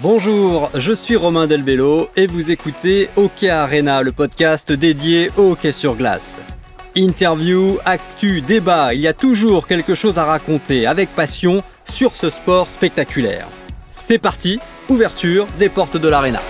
Bonjour, je suis Romain Delbello et vous écoutez Hockey Arena, le podcast dédié au hockey sur glace. Interview, actu, débat, il y a toujours quelque chose à raconter avec passion sur ce sport spectaculaire. C'est parti, ouverture des portes de l'arena.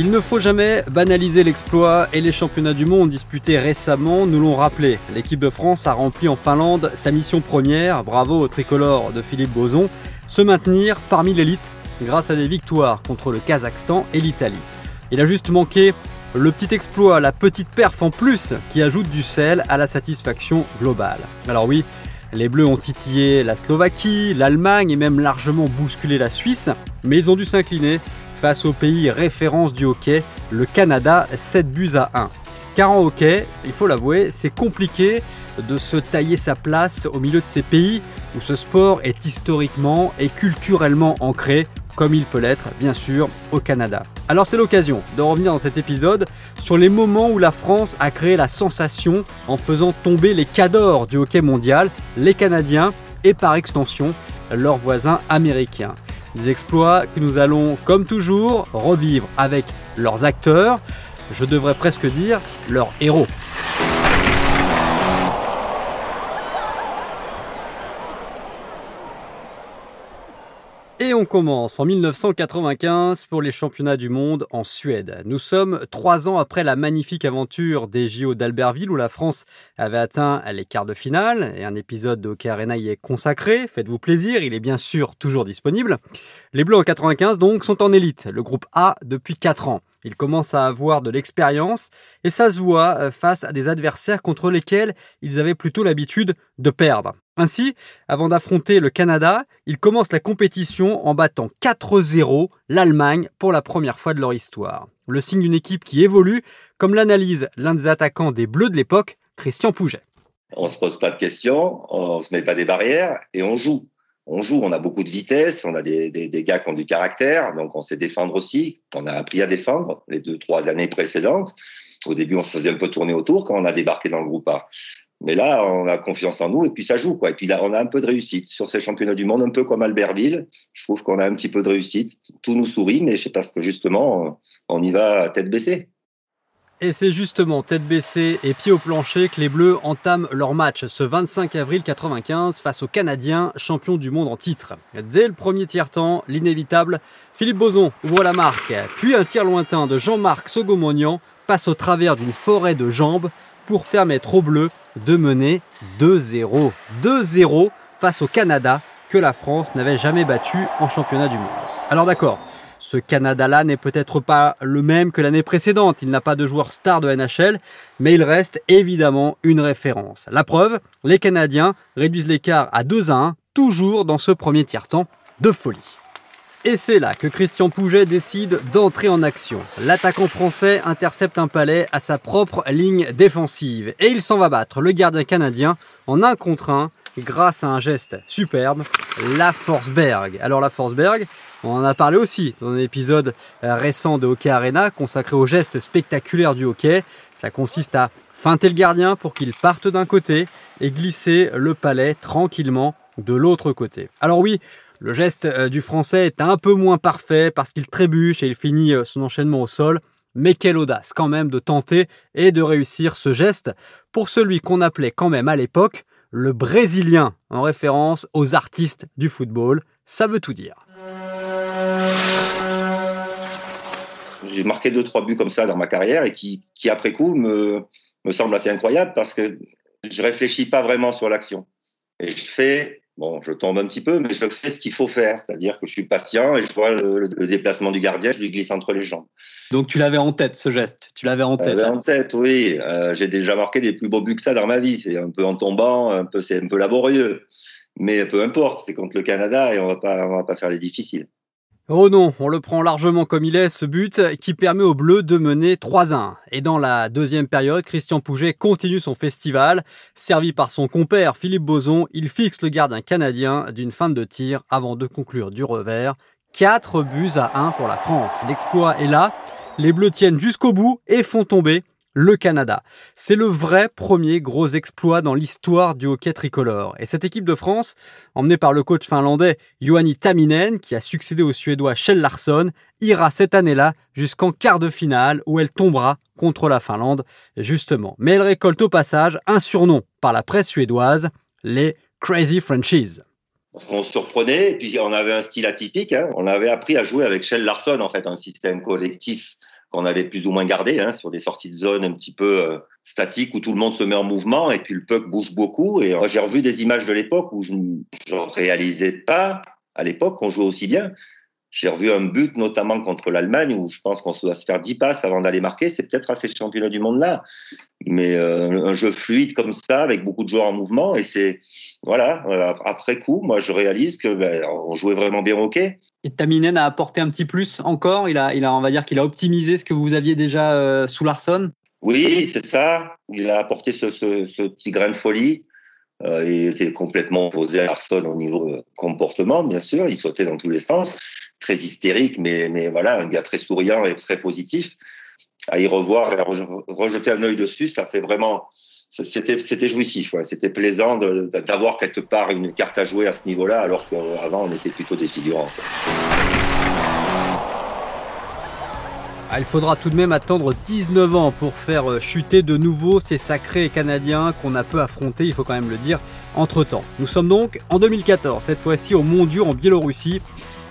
Il ne faut jamais banaliser l'exploit et les championnats du monde disputés récemment nous l'ont rappelé. L'équipe de France a rempli en Finlande sa mission première, bravo au tricolore de Philippe Boson, se maintenir parmi l'élite grâce à des victoires contre le Kazakhstan et l'Italie. Il a juste manqué le petit exploit, la petite perf en plus qui ajoute du sel à la satisfaction globale. Alors oui, les Bleus ont titillé la Slovaquie, l'Allemagne et même largement bousculé la Suisse, mais ils ont dû s'incliner face au pays référence du hockey, le Canada, 7 buts à 1. Car en hockey, il faut l'avouer, c'est compliqué de se tailler sa place au milieu de ces pays où ce sport est historiquement et culturellement ancré, comme il peut l'être bien sûr au Canada. Alors c'est l'occasion de revenir dans cet épisode sur les moments où la France a créé la sensation en faisant tomber les cadors du hockey mondial, les Canadiens et par extension leurs voisins américains. Des exploits que nous allons, comme toujours, revivre avec leurs acteurs, je devrais presque dire leurs héros. Et on commence en 1995 pour les championnats du monde en Suède. Nous sommes trois ans après la magnifique aventure des JO d'Albertville où la France avait atteint les quarts de finale et un épisode de Hockey y est consacré. Faites-vous plaisir, il est bien sûr toujours disponible. Les Bleus en 95 donc sont en élite, le groupe A depuis quatre ans. Ils commencent à avoir de l'expérience et ça se voit euh, face à des adversaires contre lesquels ils avaient plutôt l'habitude de perdre. Ainsi, avant d'affronter le Canada, ils commencent la compétition en battant 4-0 l'Allemagne pour la première fois de leur histoire. Le signe d'une équipe qui évolue, comme l'analyse l'un des attaquants des Bleus de l'époque, Christian Pouget. On se pose pas de questions, on se met pas des barrières et on joue. On joue, on a beaucoup de vitesse, on a des, gars qui ont du caractère, donc on sait défendre aussi. On a appris à défendre les deux, trois années précédentes. Au début, on se faisait un peu tourner autour quand on a débarqué dans le groupe A. Mais là, on a confiance en nous et puis ça joue. Quoi. Et puis là, on a un peu de réussite sur ces championnats du monde, un peu comme Albertville. Je trouve qu'on a un petit peu de réussite. Tout nous sourit, mais c'est parce que justement, on y va tête baissée. Et c'est justement tête baissée et pied au plancher que les Bleus entament leur match ce 25 avril 95 face aux Canadiens, champions du monde en titre. Dès le premier tiers-temps, l'inévitable, Philippe Boson ouvre la marque, puis un tir lointain de Jean-Marc Sogomonian passe au travers d'une forêt de jambes pour permettre aux Bleus de mener 2-0. 2-0 face au Canada que la France n'avait jamais battu en championnat du monde. Alors d'accord, ce Canada-là n'est peut-être pas le même que l'année précédente, il n'a pas de joueur star de NHL, mais il reste évidemment une référence. La preuve, les Canadiens réduisent l'écart à 2 1, toujours dans ce premier tiers-temps de folie. Et c'est là que Christian Pouget décide d'entrer en action. L'attaquant français intercepte un palais à sa propre ligne défensive et il s'en va battre le gardien canadien en un contre un grâce à un geste superbe, la Forsberg. Alors la Forsberg, on en a parlé aussi dans un épisode récent de Hockey Arena consacré au geste spectaculaire du hockey. Cela consiste à feinter le gardien pour qu'il parte d'un côté et glisser le palais tranquillement de l'autre côté. Alors oui, le geste euh, du français est un peu moins parfait parce qu'il trébuche et il finit euh, son enchaînement au sol. Mais quelle audace quand même de tenter et de réussir ce geste pour celui qu'on appelait quand même à l'époque le Brésilien, en référence aux artistes du football. Ça veut tout dire. J'ai marqué deux trois buts comme ça dans ma carrière et qui, qui après coup me, me semble assez incroyable parce que je réfléchis pas vraiment sur l'action et je fais Bon, je tombe un petit peu, mais je fais ce qu'il faut faire, c'est-à-dire que je suis patient et je vois le, déplacement du gardien, je lui glisse entre les jambes. Donc tu l'avais en tête ce geste, tu l'avais en tête. L'avais en tête, oui. Euh, j'ai déjà marqué des plus beaux buts que ça dans ma vie. C'est un peu en tombant, un peu c'est un peu laborieux, mais peu importe. C'est contre le Canada et on va pas on va pas faire les difficiles. Oh non, on le prend largement comme il est, ce but qui permet aux Bleus de mener 3-1. Et dans la deuxième période, Christian Pouget continue son festival. Servi par son compère Philippe Boson, il fixe le gardien canadien d'une fin de tir avant de conclure du revers. 4 buts à 1 pour la France. L'exploit est là. Les Bleus tiennent jusqu'au bout et font tomber le Canada. C'est le vrai premier gros exploit dans l'histoire du hockey tricolore. Et cette équipe de France, emmenée par le coach finlandais Juhani Taminen, qui a succédé au Suédois Kjell Larsson, ira cette année-là jusqu'en quart de finale où elle tombera contre la Finlande, justement. Mais elle récolte au passage un surnom par la presse suédoise, les Crazy Frenchies. On se surprenait, et puis on avait un style atypique. Hein. On avait appris à jouer avec Shell Larson, en fait, un système collectif qu'on avait plus ou moins gardé hein, sur des sorties de zone un petit peu euh, statiques où tout le monde se met en mouvement et puis le puck bouge beaucoup. Et j'ai revu des images de l'époque où je ne réalisais pas à l'époque qu'on jouait aussi bien. J'ai revu un but, notamment contre l'Allemagne, où je pense qu'on doit se faire 10 passes avant d'aller marquer. C'est peut-être assez le championnat du monde là. Mais euh, un jeu fluide comme ça, avec beaucoup de joueurs en mouvement. Et c'est, voilà, euh, après coup, moi, je réalise que ben, on jouait vraiment bien au hockey. Et Taminen a apporté un petit plus encore. Il a, il a, on va dire qu'il a optimisé ce que vous aviez déjà euh, sous Larson. Oui, c'est ça. Il a apporté ce, ce, ce, petit grain de folie. il était complètement opposé à Larson au niveau comportement, bien sûr. Il sautait dans tous les sens très hystérique, mais, mais voilà, un gars très souriant et très positif. À y revoir et à rejeter un œil dessus, ça fait vraiment. C'était, c'était jouissif, ouais. c'était plaisant d'avoir quelque part une carte à jouer à ce niveau-là, alors qu'avant on était plutôt des. Ah, il faudra tout de même attendre 19 ans pour faire euh, chuter de nouveau ces sacrés Canadiens qu'on a peu affrontés, il faut quand même le dire, entre-temps. Nous sommes donc en 2014, cette fois-ci au Mondiaux en Biélorussie,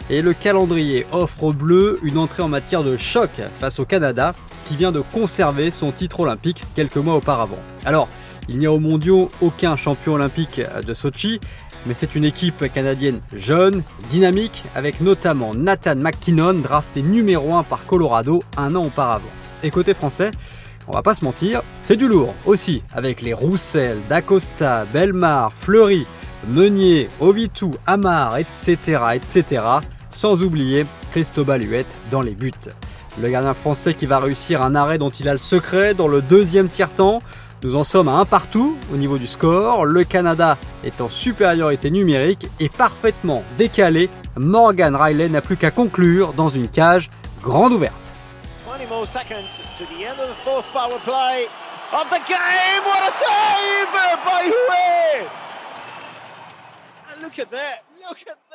et le calendrier offre aux Bleus une entrée en matière de choc face au Canada, qui vient de conserver son titre olympique quelques mois auparavant. Alors, il n'y a au mondiaux aucun champion olympique de Sochi, mais c'est une équipe canadienne jeune, dynamique, avec notamment Nathan McKinnon, drafté numéro 1 par Colorado un an auparavant. Et côté français, on va pas se mentir, c'est du lourd aussi, avec les Roussel, Dacosta, Belmar, Fleury, Meunier, Ovitou, Amar, etc., etc sans oublier Cristobal Huette dans les buts. Le gardien français qui va réussir un arrêt dont il a le secret dans le deuxième tiers-temps. Nous en sommes à un partout au niveau du score. Le Canada est en supériorité numérique et parfaitement décalé. Morgan Riley n'a plus qu'à conclure dans une cage grande ouverte. 20 more seconds to the end of the fourth power play of the game. What a save by Look at that. Look at that.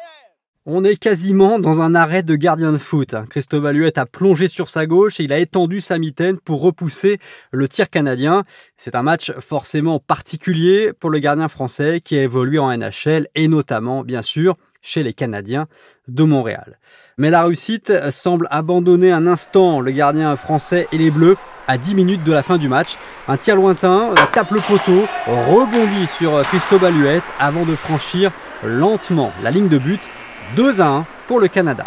On est quasiment dans un arrêt de gardien de foot. Christophe Valuette a plongé sur sa gauche et il a étendu sa mitaine pour repousser le tir canadien. C'est un match forcément particulier pour le gardien français qui a évolué en NHL et notamment, bien sûr, chez les Canadiens de Montréal. Mais la réussite semble abandonner un instant le gardien français et les Bleus à 10 minutes de la fin du match. Un tir lointain tape le poteau, rebondit sur Christophe Valuette avant de franchir lentement la ligne de but 2 à 1 pour le Canada.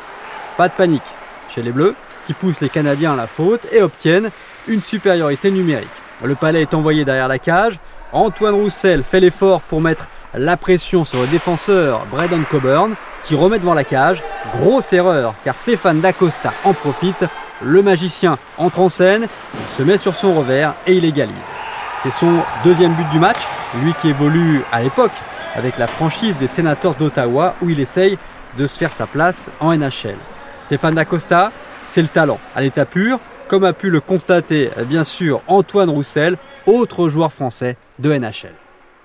Pas de panique chez les Bleus, qui poussent les Canadiens à la faute et obtiennent une supériorité numérique. Le palais est envoyé derrière la cage. Antoine Roussel fait l'effort pour mettre la pression sur le défenseur Braden Coburn, qui remet devant la cage. Grosse erreur, car Stéphane Dacosta en profite. Le magicien entre en scène, il se met sur son revers et il égalise. C'est son deuxième but du match, lui qui évolue à l'époque avec la franchise des Sénateurs d'Ottawa, où il essaye de se faire sa place en NHL. Stéphane Dacosta, c'est le talent à l'état pur, comme a pu le constater bien sûr Antoine Roussel, autre joueur français de NHL.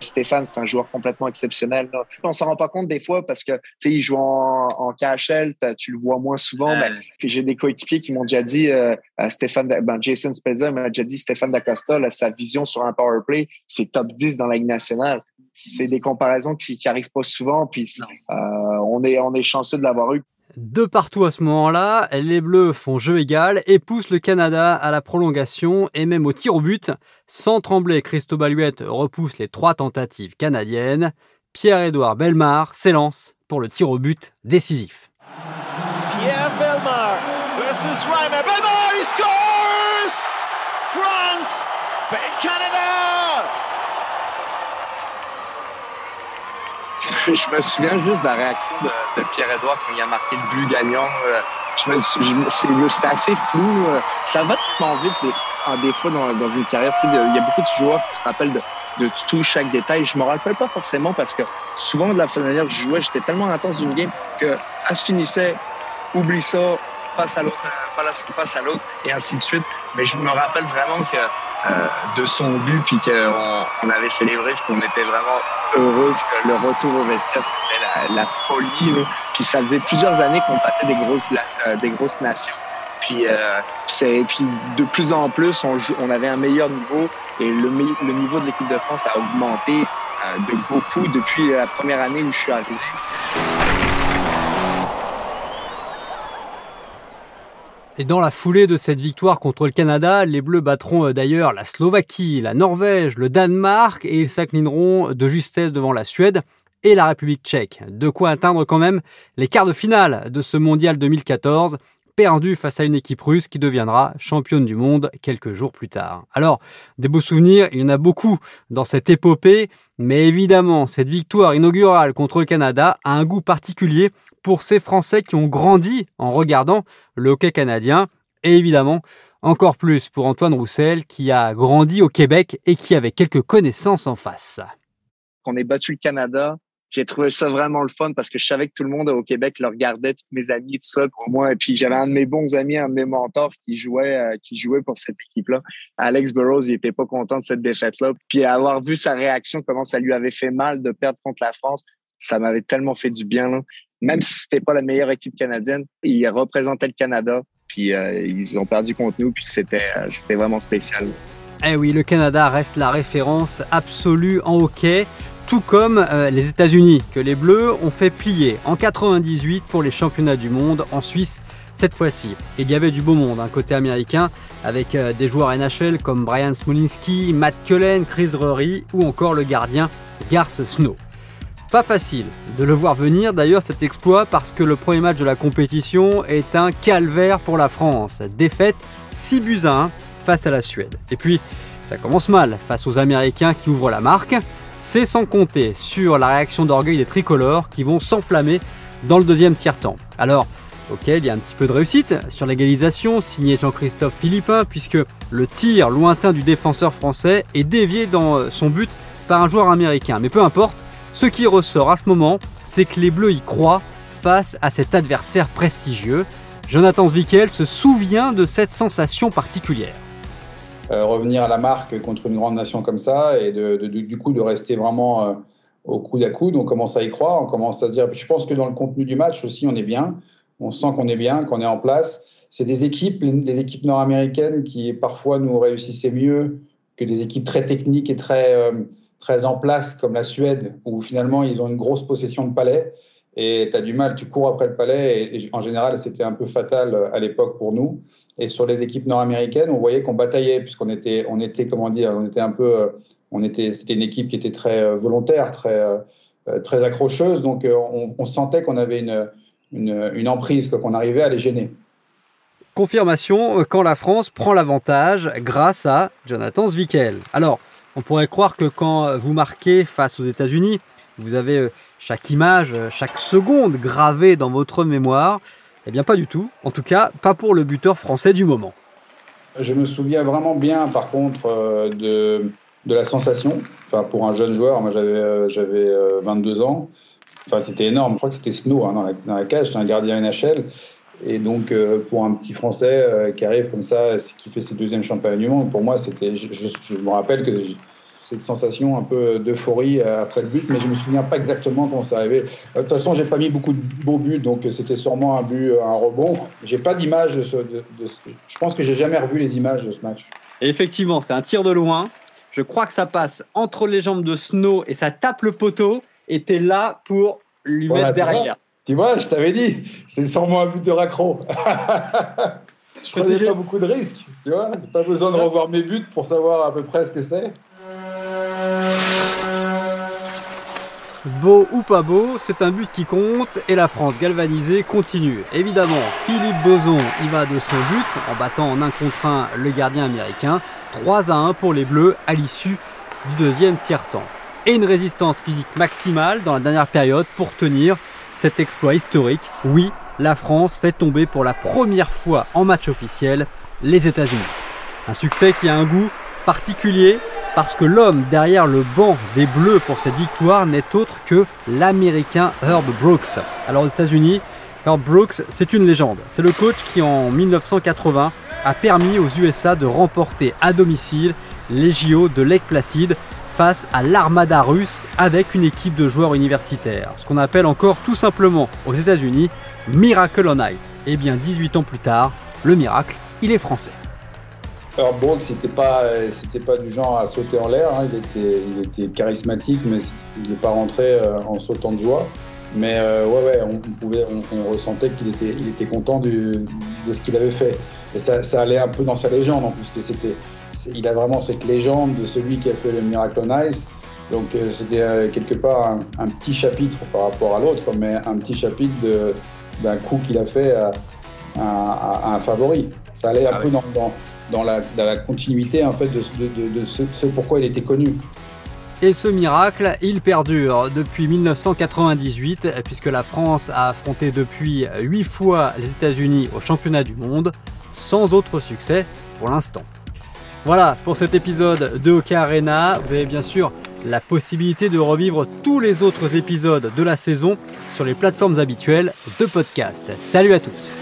Stéphane, c'est un joueur complètement exceptionnel. Là. On s'en rend pas compte des fois parce que il joue en, en KHL, tu le vois moins souvent. Mais j'ai des coéquipiers qui m'ont déjà dit, euh, Stéphane, ben, Jason Spezza m'a déjà dit Stéphane Dacosta, sa vision sur un power play, c'est top 10 dans la Ligue nationale. C'est des comparaisons qui n'arrivent pas souvent. Puis euh, on est on est chanceux de l'avoir eu. De partout à ce moment-là, les Bleus font jeu égal et poussent le Canada à la prolongation et même au tir au but. Sans trembler, Christophe Baluette repousse les trois tentatives canadiennes. Pierre-Édouard Belmar s'élance pour le tir au but décisif. Pierre Belmar versus Reimer. Belmar, he scores! France, Canada! Je me souviens juste de la réaction de, Pierre-Edouard quand il a marqué le but gagnant. Euh, c'était assez flou. Euh, ça va tellement vite des, en des fois dans, une carrière. Il y a beaucoup de joueurs qui se rappellent de, tout, chaque détail. Je me rappelle pas forcément parce que souvent de la manière que je jouais, j'étais tellement intense d'une game que elle se finissait, oublie ça, passe à l'autre, passe à l'autre, et ainsi de suite. Mais je me rappelle vraiment que de son but, puis qu'on on avait célébré, puis qu'on était vraiment heureux, puis le retour au vestiaire, c'était la, la, folie. Là. Puis ça faisait plusieurs années qu'on battait des grosses, des grosses nations. Puis, euh, puis de plus en plus, on, on avait un meilleur niveau et le, le niveau de l'équipe de France a augmenté euh, de beaucoup depuis la première année où je suis arrivé. Et dans la foulée de cette victoire contre le Canada, les Bleus battront euh, d'ailleurs la Slovaquie, la Norvège, le Danemark et ils s'inclineront de justesse devant la Suède et la République tchèque. De quoi atteindre quand même les quarts de finale de ce mondial 2014 perdu face à une équipe russe qui deviendra championne du monde quelques jours plus tard. Alors, des beaux souvenirs, il y en a beaucoup dans cette épopée, mais évidemment, cette victoire inaugurale contre le Canada a un goût particulier pour ces Français qui ont grandi en regardant le hockey canadien, et évidemment, encore plus pour Antoine Roussel qui a grandi au Québec et qui avait quelques connaissances en face. On est battu le Canada, j'ai trouvé ça vraiment le fun parce que je savais que tout le monde au Québec le regardait, tous mes amis, tout ça pour moi. Et puis j'avais un de mes bons amis, un de mes mentors qui jouait, euh, qui jouait pour cette équipe-là. Alex Burrows, il était pas content de cette défaite-là. Puis avoir vu sa réaction, comment ça lui avait fait mal de perdre contre la France, ça m'avait tellement fait du bien. Là. Même si c'était pas la meilleure équipe canadienne, il représentait le Canada. Puis euh, ils ont perdu contre nous, puis c'était euh, c'était vraiment spécial. Eh oui, le Canada reste la référence absolue en hockey tout comme euh, les États-Unis, que les Bleus ont fait plier en 98 pour les championnats du monde en Suisse cette fois-ci. Il y avait du beau monde, un hein, côté américain, avec euh, des joueurs NHL comme Brian Smolinski, Matt Cullen, Chris Drury ou encore le gardien Garth Snow. Pas facile de le voir venir d'ailleurs cet exploit parce que le premier match de la compétition est un calvaire pour la France. Défaite 6 buts à 1 face à la Suède. Et puis ça commence mal face aux Américains qui ouvrent la marque. C'est sans compter sur la réaction d'orgueil des tricolores qui vont s'enflammer dans le deuxième tiers-temps. Alors, ok, il y a un petit peu de réussite sur l'égalisation, signé Jean-Christophe Philippin, puisque le tir lointain du défenseur français est dévié dans son but par un joueur américain. Mais peu importe, ce qui ressort à ce moment, c'est que les Bleus y croient face à cet adversaire prestigieux. Jonathan Zwickel se souvient de cette sensation particulière. Euh, revenir à la marque contre une grande nation comme ça et de, du coup de rester vraiment euh, au coude à coude. On commence à y croire, on commence à se dire. Je pense que dans le contenu du match aussi, on est bien. On sent qu'on est bien, qu'on est en place. C'est des équipes, les équipes nord-américaines, qui parfois nous réussissaient mieux que des équipes très techniques et très, euh, très en place, comme la Suède, où finalement ils ont une grosse possession de palais et tu as du mal, tu cours après le palais, et, en général, c'était un peu fatal euh, à l'époque pour nous. Et sur les équipes nord-américaines, on voyait qu'on bataillait, puisqu'on était, on était, comment dire, on était un peu, euh, on était, c'était une équipe qui était très euh, volontaire, très, très accrocheuse, donc on, sentait qu'on avait une, une, une emprise, qu'on arrivait à les gêner. Confirmation quand la France prend l'avantage grâce à Jonathan Zwickel. Alors, on pourrait croire que quand vous marquez face aux États-Unis, vous avez euh, chaque image, euh, chaque seconde gravée dans votre mémoire. Eh bien, pas du tout. En tout cas, pas pour le buteur français du moment. Je me souviens vraiment bien, par contre, euh, de, de la sensation. Enfin, pour un jeune joueur, moi j'avais j'avais 22 ans. Enfin, c'était énorme. Je crois que c'était Snow hein, dans, la, cage. J'étais un gardien NHL. Et donc, pour un petit Français qui arrive comme ça, qui fait ses deuxièmes championnats du monde, pour moi, c'était. Je, me rappelle que cette sensation un peu d'euphorie euh, après le but, mais je me souviens pas exactement comment ça arrivait. Euh, de toute façon, j'ai pas mis beaucoup de beaux buts, donc c'était sûrement un but, un rebond. J'ai pas d'image de, ce, de, Je pense que j'ai jamais revu les images de ce match. effectivement, c'est un tir de loin. Je crois que ça passe entre les jambes de Snow et ça tape le poteau. Et es là pour lui mettre derrière. Tu vois, je t'avais dit, c'est sûrement un but de raccro. je prenais pas beaucoup de risques, tu vois. Pas besoin de revoir mes buts pour savoir à peu près ce que c'est. Beau ou pas beau, c'est un but qui compte et la France galvanisée continue. Évidemment, Philippe Boson y va de son but en battant en un contre 1 le gardien américain. 3 à 1 pour les Bleus à l'issue du deuxième tiers-temps. Et une résistance physique maximale dans la dernière période pour tenir cet exploit historique. Oui, la France fait tomber pour la première fois en match officiel les États-Unis. Un succès qui a un goût particulier parce que l'homme derrière le banc des Bleus pour cette victoire n'est autre que l'Américain Herb Brooks. Alors aux États-Unis, Herb Brooks, c'est une légende. C'est le coach qui en 1980 a permis aux USA de remporter à domicile les JO de Lake Placid face à l'armada russe avec une équipe de joueurs universitaires. Ce qu'on appelle encore tout simplement aux États-Unis Miracle on Ice. Et bien 18 ans plus tard, le miracle, il est français. Alors Brooks, c'était pas, c'était pas du genre à sauter en l'air. Hein. Il, était, il était charismatique, mais il n'est pas rentré euh, en sautant de joie. Mais euh, ouais, ouais, on, pouvait, on, ressentait qu'il était, il était content de ce qu'il avait fait. Et ça, ça, allait un peu dans sa légende, en plus que c'était, il a vraiment cette légende de celui qui a fait le Miracle on Ice. Donc euh, c'était quelque part un, petit chapitre par rapport à l'autre, mais un petit chapitre d'un coup qu'il a fait à, à, un favori. Ça allait un ah peu dans, dans dans la, continuité en fait de, ce, pourquoi il était connu. Et ce miracle, il perdure depuis 1998, puisque la France a affronté depuis 8 fois les États-Unis au championnat du monde, sans autre succès pour l'instant. Voilà pour cet épisode de Hockey Arena. Vous avez bien sûr la possibilité de revivre tous les autres épisodes de la saison sur les plateformes habituelles de podcast. Salut à tous!